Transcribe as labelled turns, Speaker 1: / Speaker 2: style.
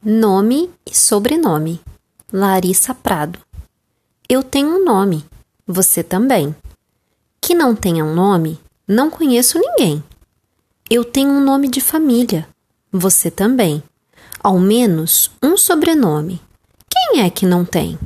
Speaker 1: Nome e sobrenome: Larissa Prado. Eu tenho um nome, você também. Que não tenha um nome, não conheço ninguém. Eu tenho um nome de família, você também. Ao menos um sobrenome. Quem é que não tem?